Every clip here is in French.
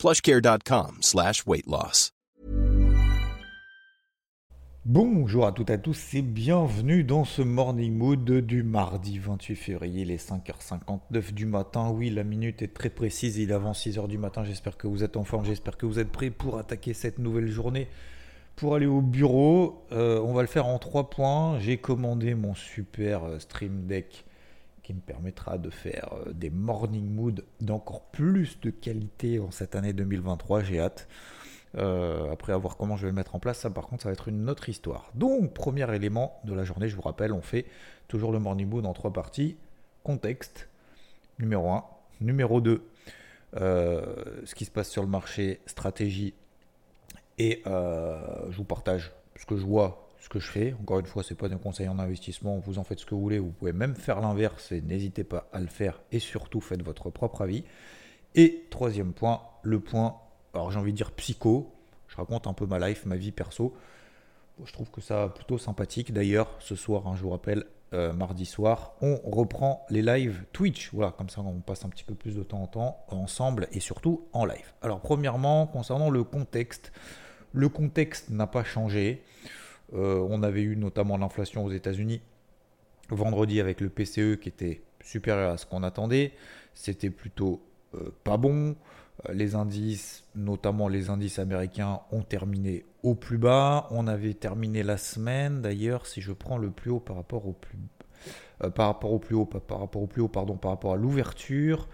plushcare.com slash. Bonjour à toutes et à tous et bienvenue dans ce Morning Mood du mardi 28 février, les 5h59 du matin. Oui, la minute est très précise, il est avant 6h du matin. J'espère que vous êtes en forme, j'espère que vous êtes prêts pour attaquer cette nouvelle journée. Pour aller au bureau, euh, on va le faire en trois points. J'ai commandé mon super euh, Stream Deck me permettra de faire euh, des morning mood d'encore plus de qualité en cette année 2023. J'ai hâte. après, à voir comment je vais le mettre en place, ça par contre, ça va être une autre histoire. Donc, premier élément de la journée, je vous rappelle, on fait toujours le morning mood en trois parties. Contexte, numéro 1. Numéro 2, ce qui se passe sur le marché, stratégie et euh, je vous partage ce que je vois, ce que je fais. Encore une fois, ce n'est pas un conseil en investissement, vous en faites ce que vous voulez. Vous pouvez même faire l'inverse et n'hésitez pas à le faire. Et surtout, faites votre propre avis. Et troisième point, le point, alors j'ai envie de dire psycho. Je raconte un peu ma life, ma vie perso. Je trouve que ça plutôt sympathique. D'ailleurs, ce soir, hein, je vous rappelle, euh, mardi soir, on reprend les lives Twitch. Voilà, comme ça on passe un petit peu plus de temps en temps ensemble et surtout en live. Alors premièrement, concernant le contexte, le contexte n'a pas changé. Euh, on avait eu notamment l'inflation aux États-Unis vendredi avec le PCE qui était supérieur à ce qu'on attendait. C'était plutôt euh, pas bon. Euh, les indices, notamment les indices américains, ont terminé au plus bas. On avait terminé la semaine, d'ailleurs, si je prends le plus haut par rapport au plus, par rapport au plus haut, par rapport au plus haut, pardon, par rapport à l'ouverture.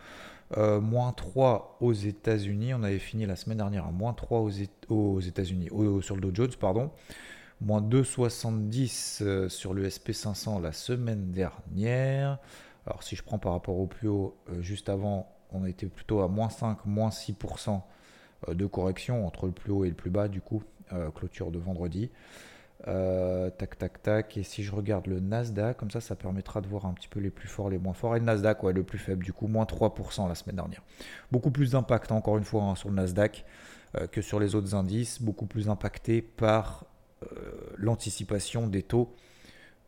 Moins 3 aux États-Unis. On avait fini la semaine dernière à moins 3 aux, États-Unis, sur le Dow Jones, pardon. Moins 2,70 euh, sur le SP500 la semaine dernière. Alors, si je prends par rapport au plus haut, euh, juste avant, on était plutôt à moins 5, moins 6% de correction entre le plus haut et le plus bas, du coup, clôture de vendredi. Euh, tac, tac, tac. Et si je regarde le Nasdaq, comme ça, ça permettra de voir un petit peu les plus forts, les moins forts. Et le Nasdaq, ouais, le plus faible, du coup, moins 3% la semaine dernière. Beaucoup plus d'impact, encore une fois, hein, sur le Nasdaq euh, que sur les autres indices. Beaucoup plus impacté par euh, l'anticipation des taux.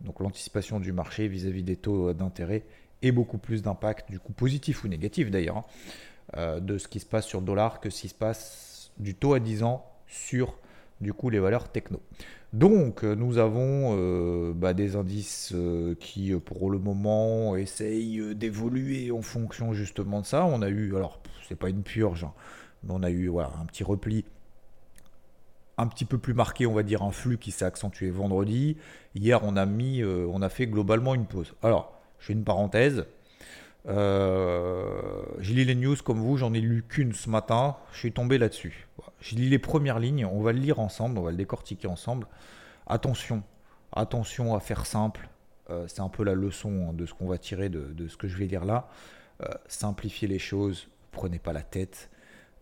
Donc l'anticipation du marché vis-à-vis des taux d'intérêt. Et beaucoup plus d'impact, du coup, positif ou négatif d'ailleurs, hein, de ce qui se passe sur le dollar que ce qui se passe du taux à 10 ans sur, du coup, les valeurs techno. Donc, euh, nous avons euh, bah, des indices euh, qui, pour le moment, essayent d'évoluer en fonction justement de ça. On a eu, alors, c'est pas une purge, hein, mais on a eu un petit repli un petit peu plus marqué, on va dire, un flux qui s'est accentué vendredi. Hier, on a mis, on a fait globalement une pause. Alors, je fais une parenthèse. j'ai lu les news comme vous, j'en ai lu qu'une ce matin. Je suis tombé là-dessus. Je lis les premières lignes, on va le lire ensemble, on va le décortiquer ensemble. Attention, attention à faire simple. Euh, c'est un peu la leçon hein, de ce qu'on va tirer de, ce que je vais lire là. Euh, simplifiez les choses, prenez pas la tête.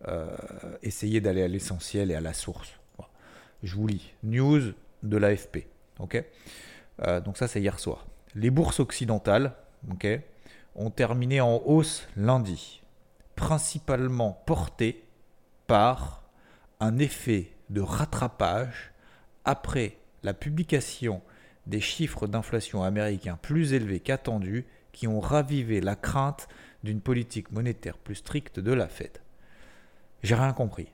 Euh, essayez d'aller à l'essentiel et à la source. Je vous lis. News de l'AFP. ok? Donc ça c'est hier soir. Les bourses occidentales ont terminé en hausse lundi, principalement portées par un effet de rattrapage après la publication des chiffres d'inflation américains plus élevés qu'attendus qui ont ravivé la crainte d'une politique monétaire plus stricte de la Fed. J'ai rien compris.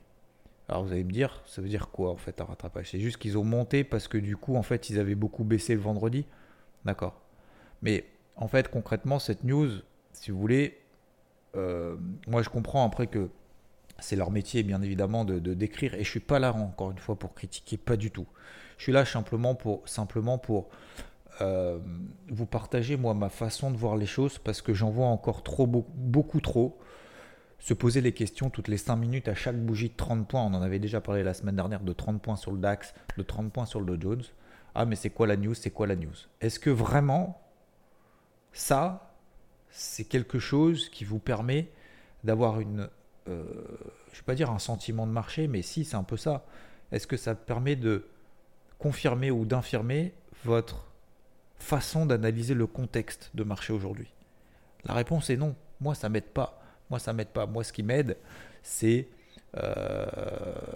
Alors vous allez me dire, ça veut dire quoi en fait un rattrapage? C'est juste qu'ils ont monté parce que du coup en fait ils avaient beaucoup baissé le vendredi? D'accord. Mais en fait concrètement cette news, si vous voulez, euh, moi je comprends après que c'est leur métier, bien évidemment, de, décrire. Et je suis pas là, encore une fois, pour critiquer, pas du tout. Je suis là simplement pour, simplement pour euh, vous partager, moi, ma façon de voir les choses, parce que j'en vois encore trop, beaucoup, trop se poser les questions toutes les 5 minutes à chaque bougie de 30 points. On en avait déjà parlé la semaine dernière de 30 points sur le DAX, de 30 points sur le Dow Jones. Ah, mais c'est quoi la news? C'est quoi la news? Est-ce que vraiment, ça, c'est quelque chose qui vous permet d'avoir une euh, je ne vais pas dire un sentiment de marché, mais si, c'est un peu ça. Est-ce que ça permet de confirmer ou d'infirmer votre façon d'analyser le contexte de marché aujourd'hui? La réponse est non. Moi, ça m'aide pas. Moi, ça m'aide pas. Moi, ce qui m'aide, c'est euh,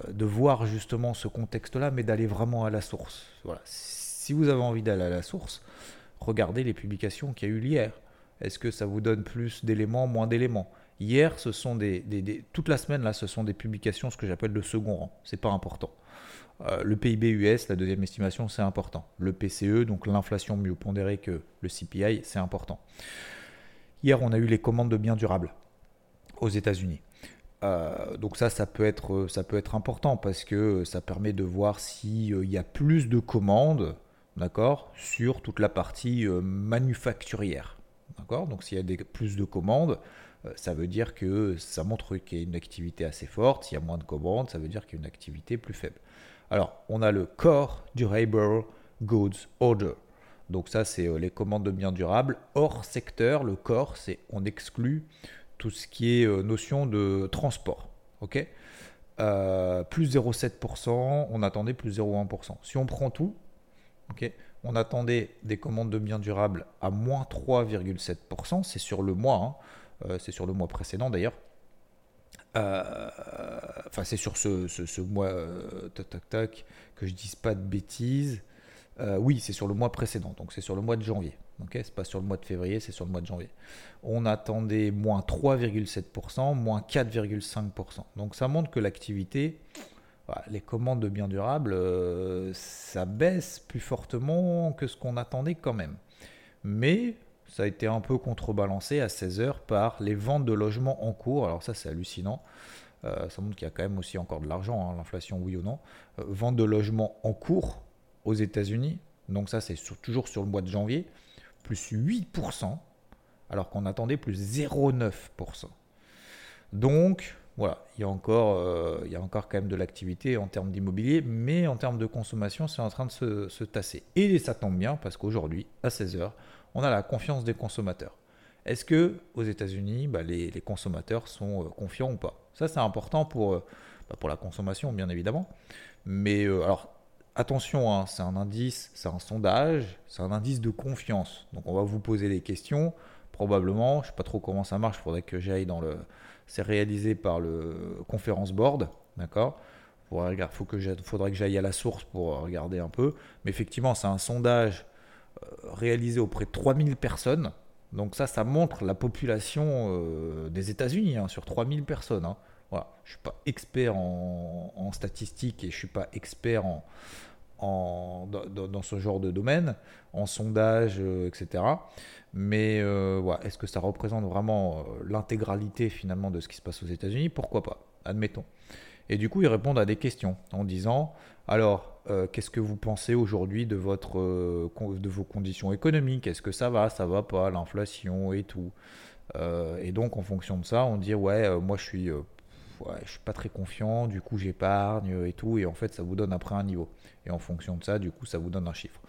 de voir justement ce contexte-là, mais d'aller vraiment à la source. Voilà. Si vous avez envie d'aller à la source, regardez les publications qu'il y a eu hier. Est-ce que ça vous donne plus d'éléments, moins d'éléments? Hier, ce sont des, toute la semaine là, ce sont des publications, ce que j'appelle de second rang. C'est pas important. Euh, le PIB US, la deuxième estimation, c'est important. Le PCE, donc l'inflation mieux pondérée que le CPI, c'est important. Hier, on a eu les commandes de biens durables aux États-Unis. Euh, donc ça, ça peut, être, ça peut être important parce que ça permet de voir s'il euh, y a plus de commandes, d'accord, sur toute la partie manufacturière. D'accord Donc s'il y a des, plus de commandes, euh, ça veut dire que ça montre qu'il y a une activité assez forte. S'il y a moins de commandes, ça veut dire qu'il y a une activité plus faible. Alors, on a le Core Durable Goods Order. Donc ça, c'est euh, les commandes de biens durables. Hors secteur, le core, c'est on exclut tout ce qui est euh, notion de transport. Ok? Plus 0,7%, on attendait plus 0,1%. Si on prend tout, ok on attendait des commandes de biens durables à moins 3,7%, c'est sur le mois, hein. euh, c'est sur le mois précédent d'ailleurs. Euh, enfin, c'est sur ce, mois, euh, tac, tac, tac, que je dise pas de bêtises. oui, c'est sur le mois précédent, donc c'est sur le mois de janvier. Ok, c'est pas sur le mois de février, c'est sur le mois de janvier. On attendait moins 3,7%, moins 4,5%. Donc ça montre que l'activité les commandes de biens durables, euh, ça baisse plus fortement que ce qu'on attendait quand même. Mais ça a été un peu contrebalancé à 16 heures par les ventes de logements en cours. Alors ça c'est hallucinant. Euh, ça montre qu'il y a quand même aussi encore de l'argent, hein, l'inflation oui ou non. Euh, vente de logements en cours aux États-Unis. Donc ça c'est toujours sur le mois de janvier. Plus 8%, alors qu'on attendait plus 0,9%. Donc voilà, il y a encore, euh, il y a encore quand même de l'activité en termes d'immobilier, mais en termes de consommation, c'est en train de se, tasser. Et ça tombe bien parce qu'aujourd'hui, à 16h, on a la confiance des consommateurs. Est-ce que aux États-Unis, bah, les, consommateurs sont euh, confiants ou pas? Ça, c'est important pour, euh, bah, pour la consommation, bien évidemment. Mais alors, attention, hein, c'est un indice, c'est un sondage, c'est un indice de confiance. Donc, on va vous poser des questions. Probablement, je ne sais pas trop comment ça marche, il faudrait que j'aille dans le c'est réalisé par le Conference Board, d'accord? Il faudrait que j'aille à la source pour regarder un peu. Mais effectivement, c'est un sondage euh, réalisé auprès de 3000 personnes. Donc ça, ça montre la population euh, des États-Unis hein, sur 3000 personnes. Hein. Voilà. Je ne suis pas expert en, en, statistiques et je ne suis pas expert en, dans, ce genre de domaine, en sondage, euh, etc. Mais euh, est-ce que ça représente vraiment euh, l'intégralité finalement de ce qui se passe aux États-Unis? Pourquoi pas Admettons. Et du coup, ils répondent à des questions en disant alors, qu'est-ce que vous pensez aujourd'hui de, de vos conditions économiques? Est-ce que ça va, ça va pas, l'inflation et tout? Et donc, en fonction de ça, on dit ouais, moi je suis ouais, je suis pas très confiant, du coup j'épargne et tout, et en fait ça vous donne après un niveau. Et en fonction de ça, du coup ça vous donne un chiffre.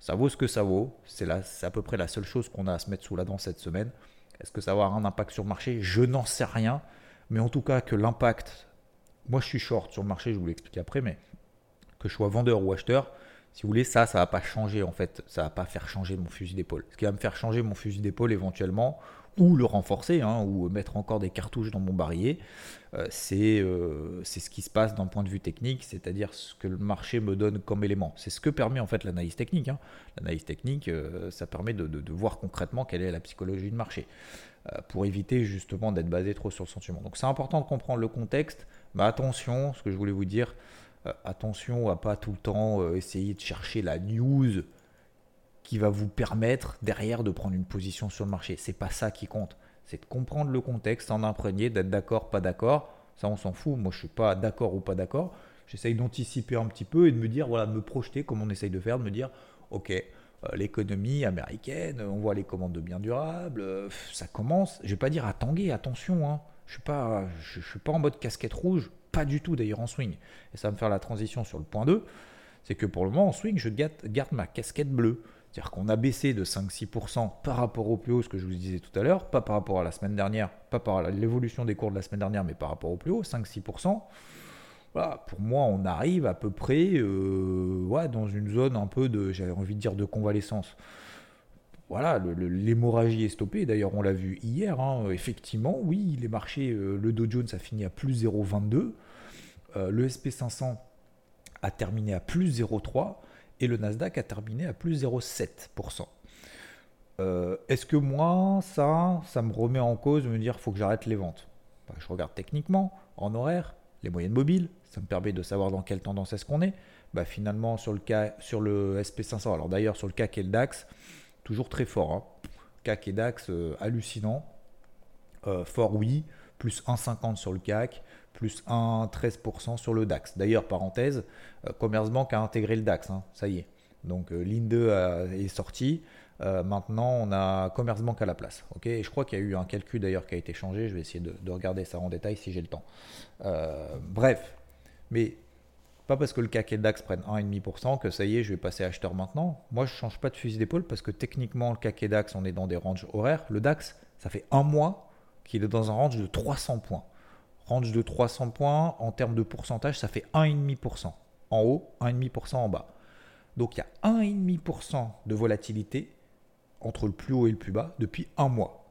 Ça vaut ce que ça vaut, c'est à peu près la seule chose qu'on a à se mettre sous la dent cette semaine. Est-ce que ça va avoir un impact sur le marché? Je n'en sais rien, mais en tout cas que l'impact, moi je suis short sur le marché, je vous l'explique après, mais que je sois vendeur ou acheteur, si vous voulez, ça, ça va pas changer en fait, ça va pas faire changer mon fusil d'épaule. Ce qui va me faire changer mon fusil d'épaule éventuellement, ou le renforcer, hein, ou mettre encore des cartouches dans mon barillet, euh, euh, c'est ce qui se passe d'un point de vue technique, c'est-à-dire ce que le marché me donne comme élément. C'est ce que permet en fait l'analyse technique. Hein. L'analyse technique, euh, ça permet de, de, voir concrètement quelle est la psychologie du marché, pour éviter justement d'être basé trop sur le sentiment. Donc c'est important de comprendre le contexte, mais attention, ce que je voulais vous dire, attention à pas tout le temps essayer de chercher la news qui va vous permettre derrière de prendre une position sur le marché. C'est pas ça qui compte. C'est de comprendre le contexte, en imprégner, d'être d'accord, pas d'accord. Ça, on s'en fout. Moi, je suis pas d'accord ou pas d'accord. J'essaye d'anticiper un petit peu et de me dire, voilà, de me projeter comme on essaye de faire, de me dire, ok, euh, l'économie américaine, on voit les commandes de biens durables, euh, ça commence. Je vais pas dire à tanguer, attention, hein. Je suis pas, je, suis pas en mode casquette rouge, pas du tout d'ailleurs en swing. Et ça va me faire la transition sur le point 2, c'est que pour le moment en swing, je garde ma casquette bleue. C'est-à-dire qu'on a baissé de 5-6% par rapport au plus haut, ce que je vous disais tout à l'heure, pas par rapport à la semaine dernière, pas par l'évolution des cours de la semaine dernière, mais par rapport au plus haut, 5-6%. voilà, pour moi, on arrive à peu près ouais, dans une zone un peu de, j'avais envie de dire, de convalescence voilà, l'hémorragie est stoppée. D'ailleurs, on l'a vu hier. Hein. effectivement, oui, les marchés, euh, le Dow Jones a fini à plus 0,22. Euh, le SP500 a terminé à plus 0,3 et le Nasdaq a terminé à plus 0,7%. Euh, est-ce que moi, ça, ça me remet en cause de me dire faut que j'arrête les ventes? Bah, Je regarde techniquement, en horaire, les moyennes mobiles, ça me permet de savoir dans quelle tendance est-ce qu'on est. Bah, finalement, sur le, cas, sur le SP500, alors d'ailleurs sur le CAC et le DAX, toujours très fort. Hein. CAC et DAX euh, hallucinant. Euh, fort oui, plus 1,50 sur le CAC, plus 1,13% sur le DAX. D'ailleurs, parenthèse, euh, Commerzbank a intégré le DAX, hein, ça y est. Donc l'INDE est sorti. maintenant, on a Commerzbank à la place. et je crois qu'il y a eu un calcul d'ailleurs qui a été changé. Je vais essayer de, de regarder ça en détail si j'ai le temps. bref, mais pas parce que le CAC et DAX prennent 1,5% que ça y est, je vais passer acheteur maintenant. Moi, je ne change pas de fusil d'épaule parce que techniquement, le CAC et DAX, on est dans des ranges horaires. Le DAX, ça fait un mois qu'il est dans un range de 300 points. Range de 300 points, en termes de pourcentage, ça fait 1,5%. En haut, 1,5% en bas. Donc il y a 1,5% de volatilité entre le plus haut et le plus bas depuis un mois.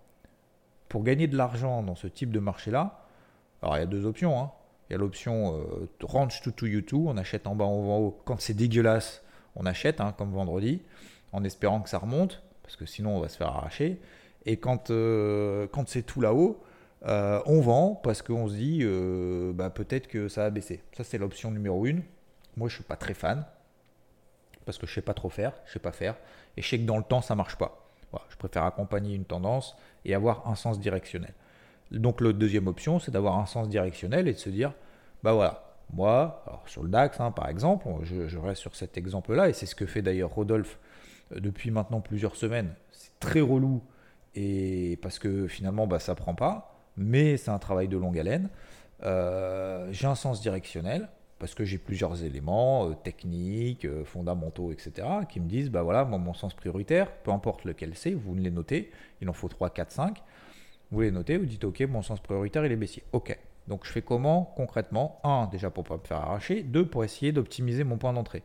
Pour gagner de l'argent dans ce type de marché-là, alors il y a deux options. Hein. Il y a l'option euh, range to to you too. On achète en bas, en haut. Quand c'est dégueulasse, on achète, hein, comme vendredi, en espérant que ça remonte, parce que sinon on va se faire arracher. Et quand, euh, quand c'est tout là-haut, euh, on vend parce qu'on se dit bah, peut-être que ça va baisser. Ça, c'est l'option numéro une. Moi, je suis pas très fan parce que je sais pas trop faire, je sais pas faire, et je sais que dans le temps, ça marche pas. je préfère accompagner une tendance et avoir un sens directionnel. Donc la deuxième option, c'est d'avoir un sens directionnel et de se dire, bah voilà, moi, sur le DAX hein, par exemple, je, reste sur cet exemple-là, et c'est ce que fait d'ailleurs Rodolphe euh, depuis maintenant plusieurs semaines. C'est très relou, et parce que finalement, bah, ça prend pas, mais c'est un travail de longue haleine. Euh, j'ai un sens directionnel, parce que j'ai plusieurs éléments euh, techniques, fondamentaux, etc., qui me disent, bah voilà, moi, mon sens prioritaire, peu importe lequel c'est, vous les notez, il en faut 3, 4, 5, vous les notez, vous dites OK, mon sens prioritaire il est baissier. OK. Donc je fais comment concrètement? Un, déjà pour ne pas me faire arracher. Deux, pour essayer d'optimiser mon point d'entrée.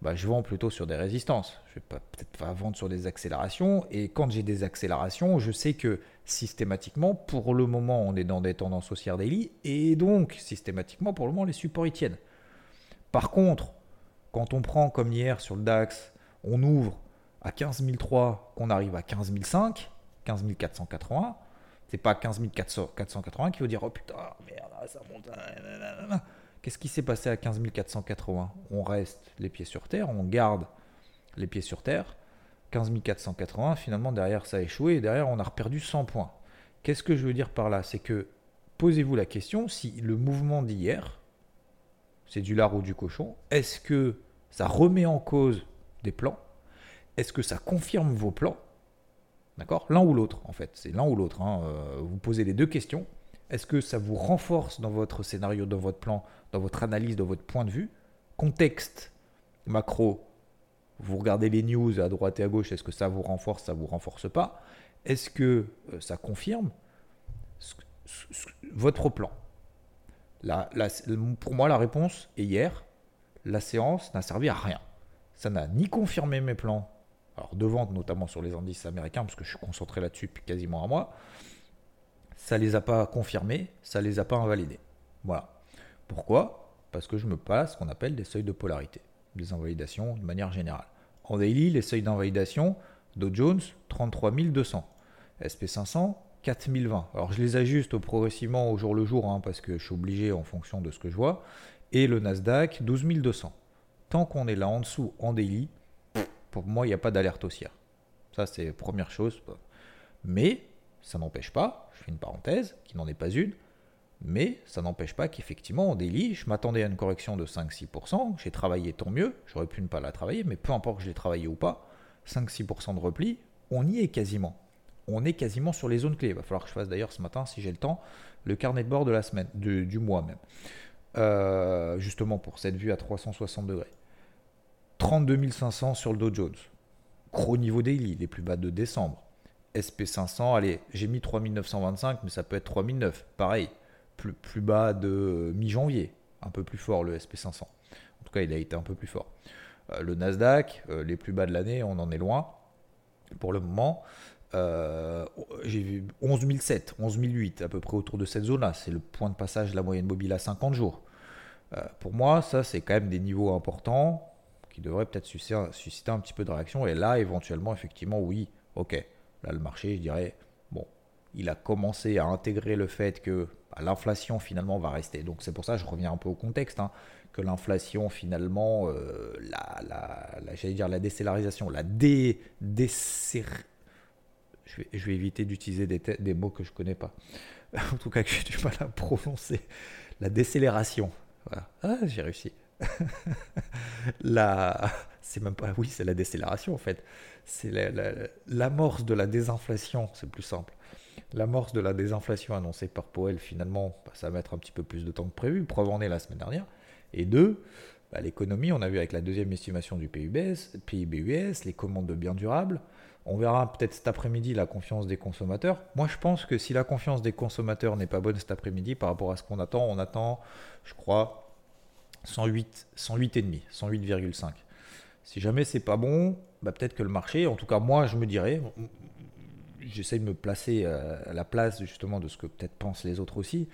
Bah, je vends plutôt sur des résistances. Je vais peut-être pas vendre sur des accélérations. Et quand j'ai des accélérations, je sais que systématiquement, pour le moment, on est dans des tendances haussières daily. Et donc, systématiquement, pour le moment, les supports y tiennent. Par contre, quand on prend comme hier sur le DAX, on ouvre à 15 003, qu'on arrive à 15 005, 15 480, c'est pas 15 480 qui veut dire oh putain, merde, ça monte. Qu'est-ce qui s'est passé à 15 480 On reste les pieds sur terre, on garde les pieds sur terre. 15 480, finalement derrière ça a échoué et derrière on a perdu 100 points. Qu'est-ce que je veux dire par là? C'est que posez-vous la question si le mouvement d'hier, c'est du lard ou du cochon, est-ce que ça remet en cause des plans? Est-ce que ça confirme vos plans? D'accord? L'un ou l'autre, en fait. C'est l'un ou l'autre. Hein. Euh, vous posez les deux questions. Est-ce que ça vous renforce dans votre scénario, dans votre plan, dans votre analyse, dans votre point de vue? Contexte macro, vous regardez les news à droite et à gauche, est-ce que ça vous renforce, ça vous renforce pas? Est-ce que euh, ça confirme votre plan? Pour moi, la réponse est hier. La séance n'a servi à rien. Ça n'a ni confirmé mes plans, alors de vente notamment sur les indices américains, parce que je suis concentré là-dessus depuis quasiment un mois, ça les a pas confirmés, ça les a pas invalidés. Voilà. Pourquoi? Parce que je me passe ce qu'on appelle des seuils de polarité, des invalidations de manière générale. En daily, les seuils d'invalidation, Dow Jones 33 200, SP500 4020. Alors je les ajuste progressivement au jour le jour, hein, parce que je suis obligé en fonction de ce que je vois, et le Nasdaq 12 200. Tant qu'on est là en dessous en daily, pour moi, il n'y a pas d'alerte haussière. Ça, c'est première chose. Mais ça n'empêche pas, je fais une parenthèse, qui n'en est pas une, mais ça n'empêche pas qu'effectivement, en délit, je m'attendais à une correction de 5-6%. J'ai travaillé tant mieux, j'aurais pu ne pas la travailler, mais peu importe que je l'ai travaillé ou pas, 5-6% de repli, on y est quasiment. On est quasiment sur les zones clés. Il va falloir que je fasse d'ailleurs ce matin, si j'ai le temps, le carnet de bord de la semaine, du mois même. Euh, justement pour cette vue à 360 degrés. 32 500 sur le Dow Jones. Gros niveau daily, les plus bas de décembre. SP500, allez, j'ai mis 3925, mais ça peut être 3009. Pareil, plus, bas de mi-janvier. un peu plus fort le SP500. En tout cas, il a été un peu plus fort. Euh, le Nasdaq, euh, les plus bas de l'année, on en est loin pour le moment. Euh, j'ai vu 11 007, 11 008, à peu près autour de cette zone-là. C'est le point de passage de la moyenne mobile à 50 jours. pour moi, ça, c'est quand même des niveaux importants qui devraient peut-être susciter, un petit peu de réaction. Et là, éventuellement, effectivement, oui, ok. Là, le marché, je dirais, il a commencé à intégrer le fait que bah, l'inflation, finalement, va rester. Donc, c'est pour ça que je reviens un peu au contexte. Hein que l'inflation finalement, euh, la, la, j'allais dire la décélarisation, la dé, je, vais, je vais éviter d'utiliser des, des, mots que je connais pas, en tout cas que j'ai du mal à prononcer, la décélération. Voilà. Ah, j'ai réussi. la, c'est même pas, oui, c'est la décélération en fait. C'est l'amorce de la désinflation, c'est plus simple. L'amorce de la désinflation annoncée par Powell, finalement, ça va mettre un petit peu plus de temps que prévu. Preuve en est la semaine dernière. Et deux, bah, l'économie, on a vu avec la deuxième estimation du PIB, US, les commandes de biens durables. On verra peut-être cet après-midi la confiance des consommateurs. Moi, je pense que si la confiance des consommateurs n'est pas bonne cet après-midi par rapport à ce qu'on attend, on attend, je crois, 108, 108,5, 108,5. Si jamais c'est pas bon, bah, peut-être que le marché, en tout cas moi, je me dirais, j'essaie de me placer à la place justement de ce que peut-être pensent les autres aussi.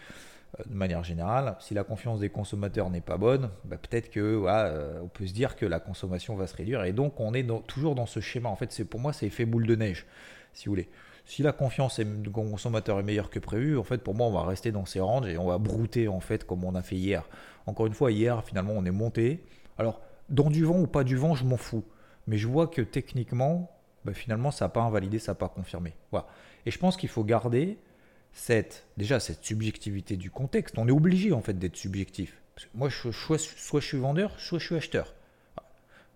Euh, de manière générale. Si la confiance des consommateurs n'est pas bonne, bah, peut-être que euh, on peut se dire que la consommation va se réduire. Et donc on est toujours dans ce schéma. En fait, c'est pour moi c'est effet boule de neige, si vous voulez. Si la confiance du consommateur est meilleure que prévu, en fait pour moi on va rester dans ces ranges et on va brouter en fait comme on a fait hier. Encore une fois, hier finalement on est monté. Alors dans du vent ou pas du vent, je m'en fous. Mais je vois que techniquement, bah, finalement ça n'a pas invalidé, ça n'a pas confirmé. Voilà. Et je pense qu'il faut garder cette, déjà cette subjectivité du contexte. On est obligé en fait d'être subjectif. moi, je, soit, soit, je suis vendeur, soit je suis acheteur.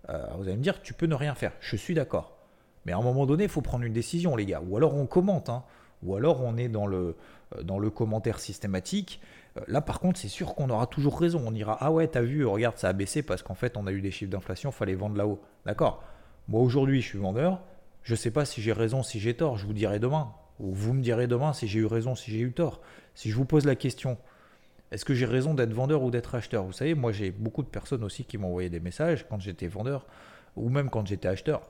Euh, vous allez me dire, tu peux ne rien faire. Je suis d'accord. Mais à un moment donné, il faut prendre une décision, les gars. Ou alors on commente, hein. ou alors on est dans le, euh, dans le commentaire systématique. Euh, là, par contre, c'est sûr qu'on aura toujours raison. On ira, ah ouais, t'as vu, regarde, ça a baissé parce qu'en fait, on a eu des chiffres d'inflation, fallait vendre là-haut. D'accord Moi, aujourd'hui, je suis vendeur. Je ne sais pas si j'ai raison, si j'ai tort. Je vous dirai demain vous me direz demain si j'ai eu raison, si j'ai eu tort. Si je vous pose la question, est-ce que j'ai raison d'être vendeur ou d'être acheteur? Vous savez, moi j'ai beaucoup de personnes aussi qui m'ont envoyé des messages quand j'étais vendeur ou même quand j'étais acheteur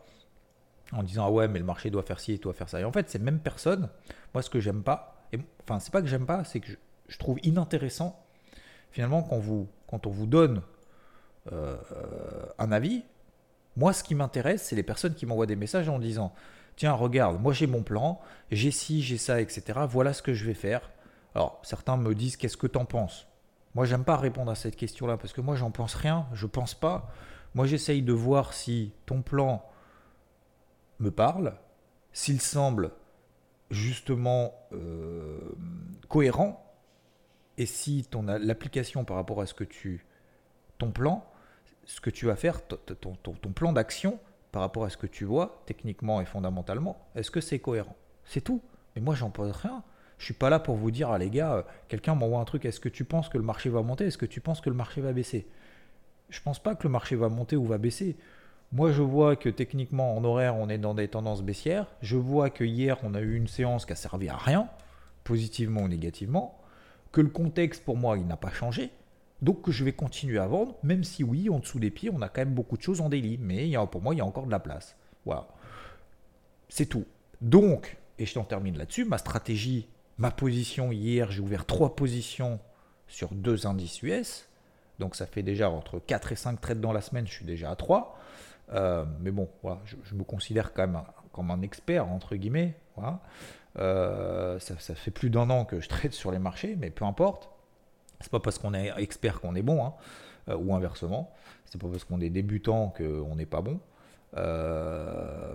en disant ah ouais mais le marché doit faire ci et doit faire ça. Et en fait ces mêmes personnes, moi ce que j'aime pas, et, enfin c'est pas que j'aime pas, c'est que je, trouve inintéressant finalement quand, vous, quand on vous donne euh, un avis, moi ce qui m'intéresse c'est les personnes qui m'envoient des messages en disant tiens, regarde, moi j'ai mon plan, j'ai ci, j'ai ça, etc. Voilà ce que je vais faire. Alors, certains me disent, qu'est-ce que tu en penses? Moi, j'aime pas répondre à cette question-là parce que moi, j'en pense rien, je pense pas. Moi, j'essaye de voir si ton plan me parle, s'il semble justement euh, cohérent, et si ton l'application par rapport à ce que tu, ton plan, ce que tu vas faire, ton plan d'action par rapport à ce que tu vois, techniquement et fondamentalement, est-ce que c'est cohérent? C'est tout. Mais moi, j'en pose rien. Je suis pas là pour vous dire, ah les gars, euh, quelqu'un m'envoie un truc, est-ce que tu penses que le marché va monter? Est-ce que tu penses que le marché va baisser? Je pense pas que le marché va monter ou va baisser. Moi, je vois que techniquement, en horaire, on est dans des tendances baissières. Je vois que hier, on a eu une séance qui a servi à rien, positivement ou négativement. Que le contexte, pour moi, il n'a pas changé. Donc je vais continuer à vendre, même si oui, en dessous des pieds, on a quand même beaucoup de choses en daily. Mais pour moi, il y a encore de la place. Voilà. C'est tout. Donc, et je t'en termine là-dessus, ma stratégie, ma position hier, j'ai ouvert trois positions sur deux indices US. Donc ça fait déjà entre 4 et 5 trades dans la semaine, je suis déjà à 3. Euh, mais bon, voilà, je, me considère quand même comme un expert, entre guillemets. Euh, ça, ça, fait plus d'un an que je trade sur les marchés, mais peu importe. C'est pas parce qu'on est expert qu'on est bon, hein, euh, ou inversement. C'est pas parce qu'on est débutant qu'on n'est pas bon. Euh,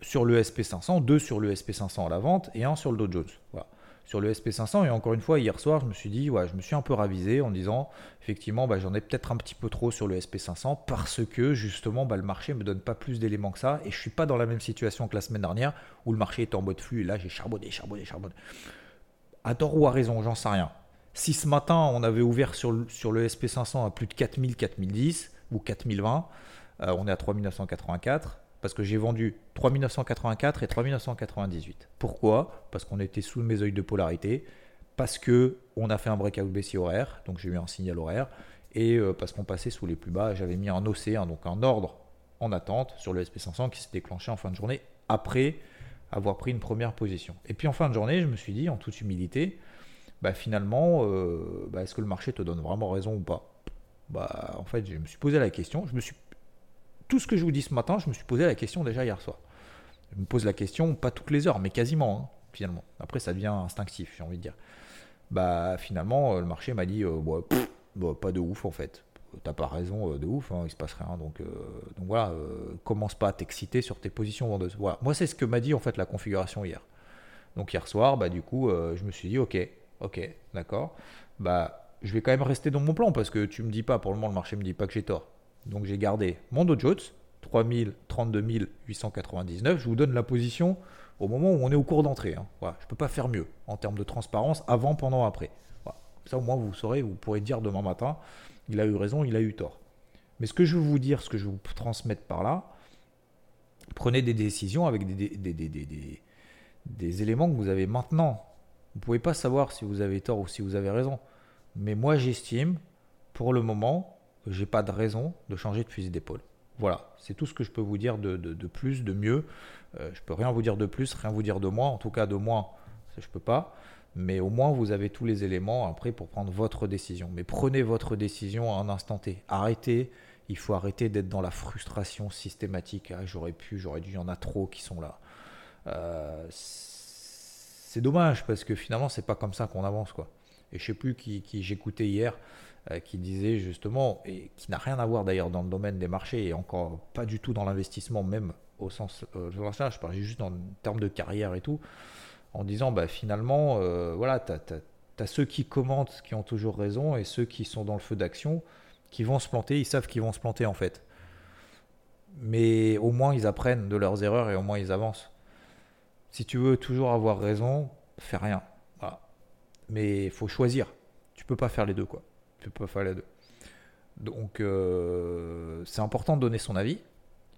sur le SP500, deux sur le SP500 à la vente et un sur le Dow Jones. Sur le SP500, et encore une fois, hier soir, je me suis dit, ouais, je me suis un peu ravisé en disant, effectivement, bah, j'en ai peut-être un petit peu trop sur le SP500 parce que justement, bah, le marché ne me donne pas plus d'éléments que ça et je suis pas dans la même situation que la semaine dernière où le marché est en mode flux et là, j'ai charbonné, charbonné, charbonné. À tort ou à raison, j'en sais rien. Si ce matin, on avait ouvert sur le, sur le SP500 à plus de 4000, 4010 ou 4020, euh, on est à 3984 parce que j'ai vendu 3984 et 3998. Pourquoi? Parce qu'on était sous mes yeux de polarité. parce que on a fait un breakout baissier horaire, donc j'ai eu un signal horaire, et euh, parce qu'on passait sous les plus bas, j'avais mis un OC, donc un ordre en attente sur le SP500 qui s'est déclenché en fin de journée après avoir pris une première position. Et puis en fin de journée, je me suis dit en toute humilité, bah, finalement, euh, bah, est-ce que le marché te donne vraiment raison ou pas? Bah, En fait, je me suis posé la question. Je me suis... Tout ce que je vous dis ce matin, je me suis posé la question déjà hier soir. Je me pose la question, pas toutes les heures, mais quasiment, hein, finalement. Après, ça devient instinctif, j'ai envie de dire. Bah, finalement, euh, le marché m'a dit, euh, bah, pas de ouf en fait. T'as pas raison de ouf, hein, il se passe rien. Donc, donc voilà, commence pas à t'exciter sur tes positions vendeuses. Voilà. Moi, c'est ce que m'a dit en fait la configuration hier. Donc hier soir, bah, du coup, je me suis dit, ok, Ok, d'accord. Bah, je vais quand même rester dans mon plan parce que tu me dis pas, pour le moment, le marché me dit pas que j'ai tort. Donc j'ai gardé mon Dow Jones, 3000, 32 899. Je vous donne la position au moment où on est au cours d'entrée. Hein. Je ne peux pas faire mieux en termes de transparence avant, pendant, après. Ça, au moins, vous saurez, vous pourrez dire demain matin, il a eu raison, il a eu tort. Mais ce que je veux vous dire, ce que je vous transmettre par là, prenez des décisions avec des éléments que vous avez maintenant. Vous pouvez pas savoir si vous avez tort ou si vous avez raison. Mais moi, j'estime, pour le moment, que j'ai pas de raison de changer de fusil d'épaule. Voilà, c'est tout ce que je peux vous dire de, plus, de mieux. Euh, je peux rien vous dire de plus, rien vous dire de moins. En tout cas, de moins, je peux pas. Mais au moins, vous avez tous les éléments après pour prendre votre décision. Mais prenez votre décision à un instant T. Arrêtez. Il faut arrêter d'être dans la frustration systématique. Ah, j'aurais pu, j'aurais dû, il y en a trop qui sont là. Euh, c'est dommage parce que finalement, c'est pas comme ça qu'on avance. quoi. Et je sais plus qui, j'écoutais hier euh, qui disait justement, et qui n'a rien à voir d'ailleurs dans le domaine des marchés et encore pas du tout dans l'investissement, même au sens euh, je parlais juste en termes de carrière et tout, en disant bah, finalement, euh, voilà, tu ceux qui commentent qui ont toujours raison et ceux qui sont dans le feu d'action qui vont se planter, ils savent qu'ils vont se planter en fait. Mais au moins ils apprennent de leurs erreurs et au moins ils avancent. Si tu veux toujours avoir raison, fais rien. Mais il faut choisir. Tu peux pas faire les deux, quoi. Tu peux pas faire les deux. Donc, euh, c'est important de donner son avis.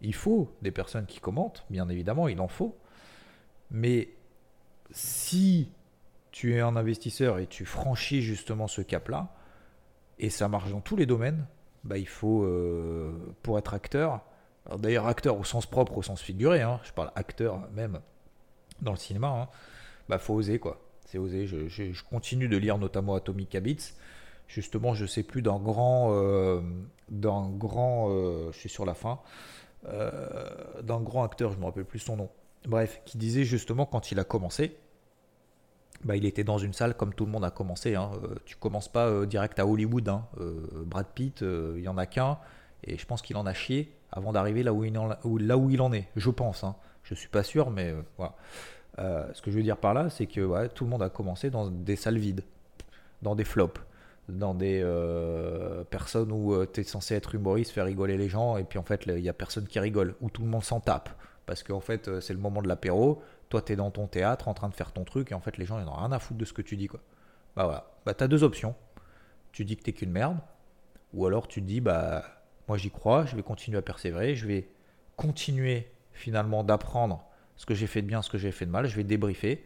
Il faut des personnes qui commentent, bien évidemment, il en faut. Mais si tu es un investisseur et tu franchis justement ce cap-là, et ça marche dans tous les domaines, bah, il faut, euh, pour être acteur, d'ailleurs acteur au sens propre, au sens figuré, hein, je parle acteur même, dans le cinéma, hein, bah faut oser quoi. C'est oser. Je, continue de lire notamment Atomic Habits. Justement, je sais plus d'un grand, euh, d'un grand, euh, je suis sur la fin, euh, d'un grand acteur, je me rappelle plus son nom. Bref, qui disait justement quand il a commencé, bah, il était dans une salle comme tout le monde a commencé. Hein. tu commences pas direct à Hollywood. Hein. Brad Pitt, il y en a qu'un, et je pense qu'il en a chié avant d'arriver là où il en, là où il en est. Je pense. Hein. Je suis pas sûr, mais euh, voilà. Euh, ce que je veux dire par là, c'est que tout le monde a commencé dans des salles vides, dans des flops, dans des euh, personnes où tu es censé être humoriste, faire rigoler les gens, et puis en fait, il n'y a personne qui rigole, où tout le monde s'en tape. Parce qu'en fait, c'est le moment de l'apéro, toi, tu es dans ton théâtre en train de faire ton truc, et en fait, les gens, ils n'ont rien à foutre de ce que tu dis. Quoi. Bah voilà, bah, tu as deux options. Tu dis que t'es qu'une merde, ou alors tu dis, bah, moi j'y crois, je vais continuer à persévérer, je vais continuer finalement d'apprendre ce que j'ai fait de bien, ce que j'ai fait de mal. Je vais débriefer.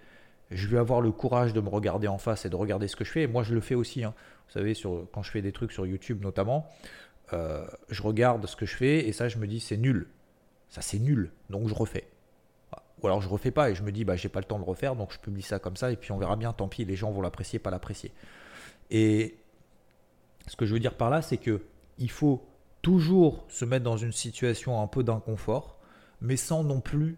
Je vais avoir le courage de me regarder en face et de regarder ce que je fais. Et moi, je le fais aussi. Hein. Vous savez, quand je fais des trucs sur YouTube notamment, euh, je regarde ce que je fais et ça, je me dis, c'est nul. Ça, c'est nul. Donc, je refais. Ou alors, je refais pas et je me dis, bah, j'ai pas le temps de refaire, donc je publie ça comme ça et puis on verra bien. Tant pis, les gens vont l'apprécier, pas l'apprécier. Et ce que je veux dire par là, c'est que il faut toujours se mettre dans une situation un peu d'inconfort mais sans non plus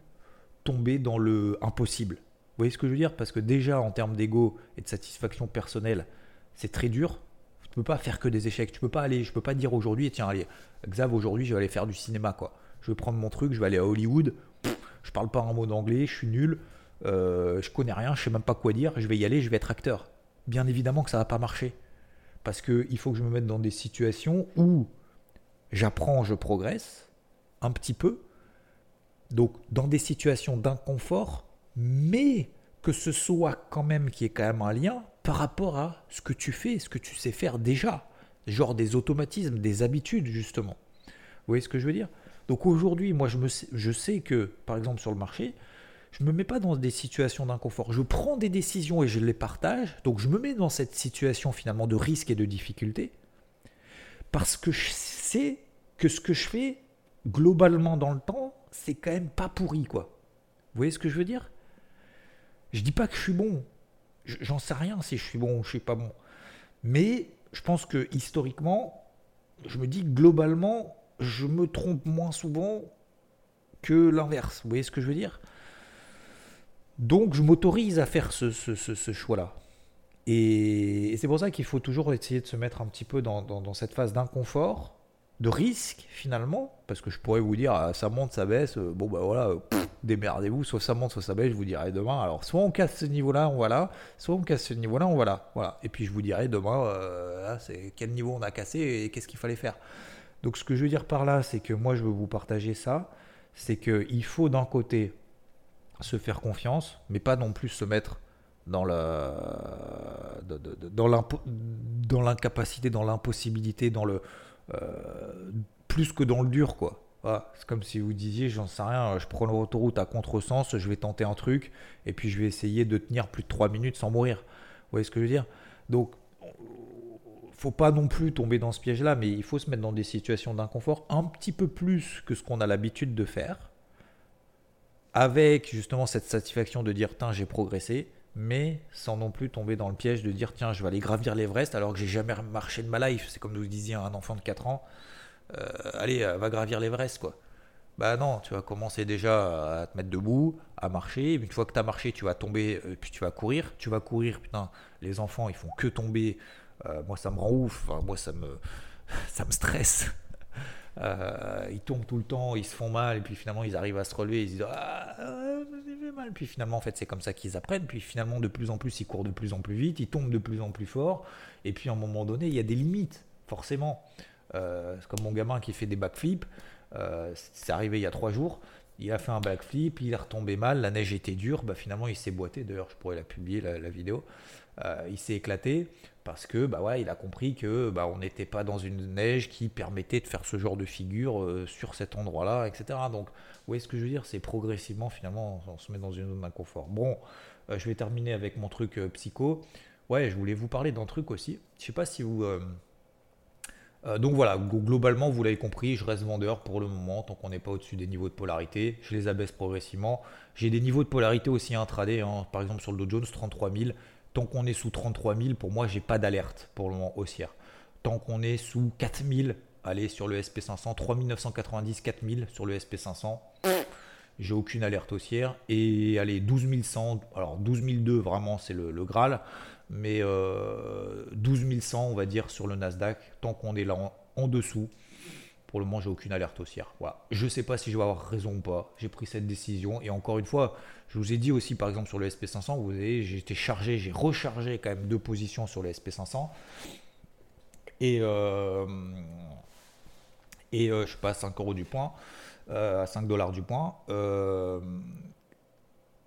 tomber dans le impossible. Vous voyez ce que je veux dire? Parce que déjà, en termes d'ego et de satisfaction personnelle, c'est très dur. Tu peux pas faire que des échecs. Tu peux pas aller, je peux pas dire aujourd'hui, tiens, allez, Xav, aujourd'hui, je vais aller faire du cinéma, quoi. Je vais prendre mon truc, je vais aller à Hollywood. je parle pas un mot d'anglais, je suis nul, euh, je connais rien, je sais même pas quoi dire. Je vais y aller, je vais être acteur. Bien évidemment que ça va pas marcher, parce que il faut que je me mette dans des situations où j'apprends, je progresse un petit peu, donc dans des situations d'inconfort, mais que ce soit quand même qui est quand même un lien par rapport à ce que tu fais, ce que tu sais faire déjà, genre des automatismes, des habitudes justement. Vous voyez ce que je veux dire? Donc aujourd'hui, moi je, me sais, je sais que par exemple sur le marché, je me mets pas dans des situations d'inconfort. Je prends des décisions et je les partage. Donc je me mets dans cette situation finalement de risque et de difficulté parce que je sais que ce que je fais globalement dans le temps, c'est quand même pas pourri quoi. Vous voyez ce que je veux dire? Je dis pas que je suis bon. J'en sais rien si je suis bon ou je suis pas bon. Mais je pense que historiquement, je me dis globalement, je me trompe moins souvent que l'inverse. Vous voyez ce que je veux dire? Donc je m'autorise à faire ce, choix-là. Et, c'est pour ça qu'il faut toujours essayer de se mettre un petit peu dans cette phase d'inconfort de risque finalement, parce que je pourrais vous dire ah, ça monte, ça baisse, euh, bon bah voilà, euh, démerdez-vous, soit ça monte, soit ça baisse, je vous dirai demain. Alors soit on casse ce niveau-là, on va là, soit on casse ce niveau-là, on va là. Voilà. Et puis je vous dirai demain, euh, c'est quel niveau on a cassé et qu'est-ce qu'il fallait faire. Donc ce que je veux dire par là, c'est que moi je veux vous partager ça, c'est qu'il faut d'un côté se faire confiance, mais pas non plus se mettre dans la dans l'incapacité, dans l'impossibilité, dans le plus que dans le dur, quoi. c'est comme si vous disiez, j'en sais rien, je prends l'autoroute à contresens, je vais tenter un truc, et puis je vais essayer de tenir plus de 3 minutes sans mourir. Vous voyez ce que je veux dire? Donc, faut pas non plus tomber dans ce piège-là, mais il faut se mettre dans des situations d'inconfort un petit peu plus que ce qu'on a l'habitude de faire, avec justement cette satisfaction de dire, tiens, j'ai progressé, mais sans non plus tomber dans le piège de dire tiens je vais aller gravir l'Everest alors que j'ai jamais marché de ma life. C'est comme vous disiez à un enfant de 4 ans, euh, allez euh, va gravir l'Everest quoi. Bah non, tu vas commencer déjà à te mettre debout, à marcher. Une fois que tu as marché, tu vas tomber, euh, puis tu vas courir. Tu vas courir, putain, les enfants ils font que tomber. moi ça me rend ouf, moi ça me, ça me stresse. Euh, ils tombent tout le temps, ils se font mal, et puis finalement ils arrivent à se relever, ils se disent Ah, j'ai fait mal. Puis finalement, en fait, c'est comme ça qu'ils apprennent. Puis finalement, de plus en plus, ils courent de plus en plus vite, ils tombent de plus en plus fort. Et puis à un moment donné, il y a des limites, forcément. Euh, c'est comme mon gamin qui fait des backflips. Euh, c'est arrivé il y a trois jours. Il a fait un backflip, il est retombé mal, la neige était dure, bah finalement il s'est boité, d'ailleurs je pourrais la publier la, vidéo, il s'est éclaté, parce que bah ouais, il a compris que bah, n'était pas dans une neige qui permettait de faire ce genre de figure euh, sur cet endroit-là, etc. Donc, vous voyez ce que je veux dire? C'est progressivement, finalement, on se met dans une zone d'inconfort. Bon, euh, je vais terminer avec mon truc euh, psycho. Ouais, je voulais vous parler d'un truc aussi. Je sais pas si vous. donc voilà, globalement, vous l'avez compris, je reste vendeur pour le moment, tant qu'on n'est pas au-dessus des niveaux de polarité. Je les abaisse progressivement. J'ai des niveaux de polarité aussi intraday, hein. par exemple sur le Dow Jones, 33 000 Tant qu'on est sous 33 000, pour moi, j'ai pas d'alerte pour le moment haussière. Tant qu'on est sous 4 000, allez sur le SP500, 3990, 4000 sur le SP500, j'ai aucune alerte haussière. Et allez, 12 100, alors 12 002 vraiment c'est le, Graal, mais 12 euh, 100 on va dire sur le Nasdaq, tant qu'on est là en dessous, pour le moment, j'ai aucune alerte haussière. Voilà. Je ne sais pas si je vais avoir raison ou pas. J'ai pris cette décision. Et encore une fois, je vous ai dit aussi, par exemple, sur le SP500, vous voyez, j'ai été chargé, j'ai rechargé quand même deux positions sur le SP500. Et, euh, et euh, je suis pas à 5 euros du point, euh, à 5 dollars du point.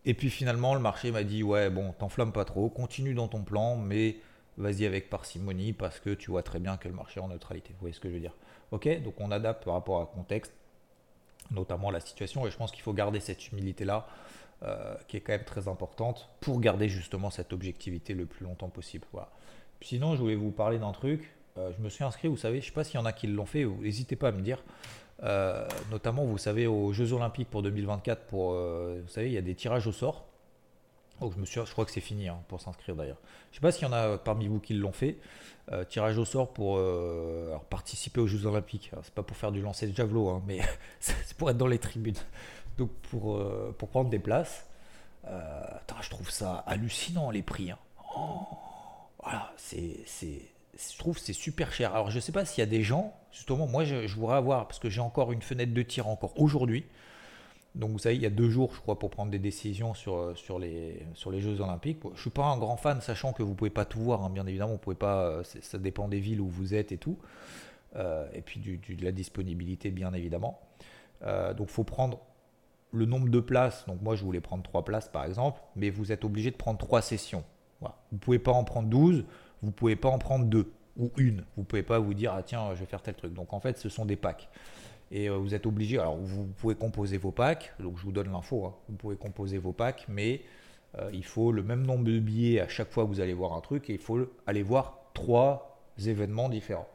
et puis finalement, le marché m'a dit Ouais, bon, t'enflamme pas trop, continue dans ton plan, mais vas-y avec parcimonie parce que tu vois très bien que le marché est en neutralité. Vous voyez ce que je veux dire? Ok, donc on adapte par rapport à contexte, notamment la situation, et je pense qu'il faut garder cette humilité-là, euh, qui est quand même très importante, pour garder justement cette objectivité le plus longtemps possible. Sinon, je voulais vous parler d'un truc. Euh, je me suis inscrit, vous savez, je ne sais pas s'il y en a qui l'ont fait, n'hésitez pas à me dire. Euh, notamment, vous savez, aux Jeux Olympiques pour 2024, pour, vous savez, il y a des tirages au sort. Donc je me suis, je crois que c'est fini hein, pour s'inscrire d'ailleurs. Je sais pas s'il y en a parmi vous qui l'ont fait. Euh, tirage au sort pour euh, participer aux Jeux Olympiques. C'est pas pour faire du lancer de javelot, hein, mais c'est pour être dans les tribunes. Donc pour, euh, pour prendre des places. je trouve ça hallucinant les prix. Hein. Oh, voilà, c'est, je trouve c'est super cher. Alors je sais pas s'il y a des gens, justement, moi je, je voudrais avoir, parce que j'ai encore une fenêtre de tir encore aujourd'hui. Donc vous savez, il y a deux jours, je crois, pour prendre des décisions sur, euh, sur, les, sur les Jeux Olympiques. Je ne suis pas un grand fan, sachant que vous ne pouvez pas tout voir, hein, bien évidemment, vous pouvez pas, euh, ça dépend des villes où vous êtes et tout, euh, et puis du, de la disponibilité, bien évidemment. donc il faut prendre le nombre de places. Donc moi, je voulais prendre trois places, par exemple, mais vous êtes obligé de prendre trois sessions. Vous ne pouvez pas en prendre 12, vous ne pouvez pas en prendre deux ou une. Vous ne pouvez pas vous dire, ah tiens, je vais faire tel truc. Donc en fait, ce sont des packs. Et vous êtes obligé, alors vous pouvez composer vos packs, donc je vous donne l'info, hein. vous pouvez composer vos packs, mais il faut le même nombre de billets à chaque fois que vous allez voir un truc et il faut aller voir trois événements différents.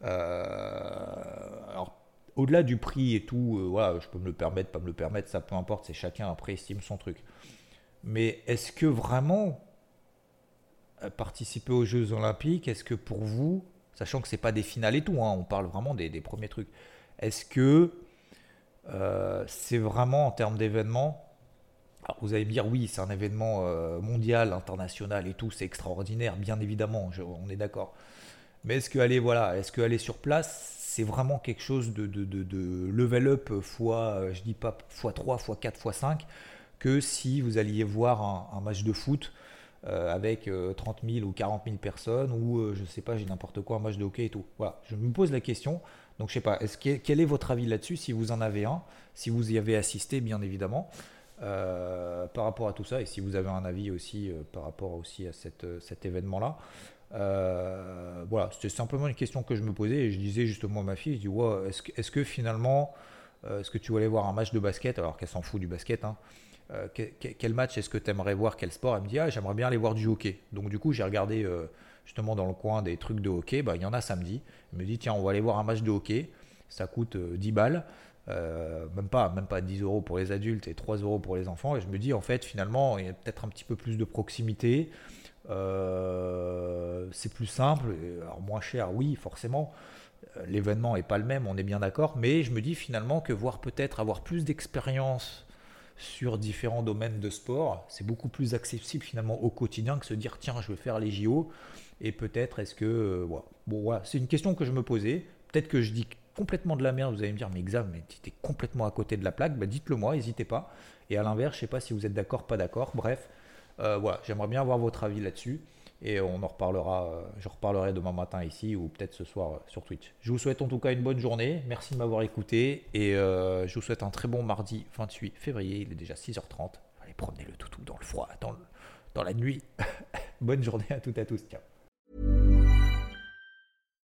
alors au-delà du prix et tout, euh, voilà, je peux me le permettre, pas me le permettre, ça peu importe, c'est chacun après estime son truc. Mais est-ce que vraiment euh, participer aux Jeux Olympiques, est-ce que pour vous, sachant que c'est pas des finales et tout, hein, on parle vraiment des, premiers trucs, est-ce que euh, c'est vraiment en termes d'événement vous allez me dire oui, c'est un événement mondial, international et tout, c'est extraordinaire, bien évidemment, on est d'accord. Mais est-ce que aller voilà, est-ce que aller sur place, c'est vraiment quelque chose de, de, level up fois, euh, je dis pas fois 3, fois 4, fois 5, que si vous alliez voir un, match de foot euh, avec 30 euh, 000 ou 40 000 personnes, ou je sais pas, j'ai n'importe quoi, un match de hockey et tout? Voilà, je me pose la question. Donc je sais pas, quel est votre avis là-dessus, si vous en avez un, si vous y avez assisté, bien évidemment. par rapport à tout ça et si vous avez un avis aussi par rapport aussi à cette, cet événement-là. Euh, voilà, c'était simplement une question que je me posais et je disais justement à ma fille, je dis, est-ce que, finalement, euh, est-ce que tu aller voir un match de basket alors qu'elle s'en fout du basket hein, euh, quel match est-ce que tu aimerais voir Quel sport? Elle me dit, ah, j'aimerais bien aller voir du hockey. Donc du coup, j'ai regardé justement dans le coin des trucs de hockey, bah, il y en a samedi. Elle me dit, tiens, on va aller voir un match de hockey, ça coûte 10 balles. même pas même pas 10 euros pour les adultes et 3 euros pour les enfants et je me dis en fait finalement il y a peut-être un petit peu plus de proximité euh, c'est plus simple, alors moins cher, oui, forcément. Euh, l'événement n'est pas le même, on est bien d'accord, mais je me dis finalement que voir peut-être avoir plus d'expérience sur différents domaines de sport, c'est beaucoup plus accessible finalement au quotidien que se dire tiens, je vais faire les JO et peut-être est-ce que. Euh, bon, voilà, c'est une question que je me posais. Peut-être que je dis complètement de la merde, vous allez me dire, mais Xav, mais tu complètement à côté de la plaque, bah, dites-le moi, n'hésitez pas. Et à l'inverse, je sais pas si vous êtes d'accord, pas d'accord, bref, euh, voilà, j'aimerais bien avoir votre avis là-dessus. Et on en reparlera, euh, je reparlerai demain matin ici ou peut-être ce soir euh, sur Twitch. Je vous souhaite en tout cas une bonne journée. Merci de m'avoir écouté. Et je vous souhaite un très bon mardi 28 février. Il est déjà 6h30. Allez, promenez le toutou dans le froid, dans, dans la nuit. bonne journée à toutes et à tous. Ciao.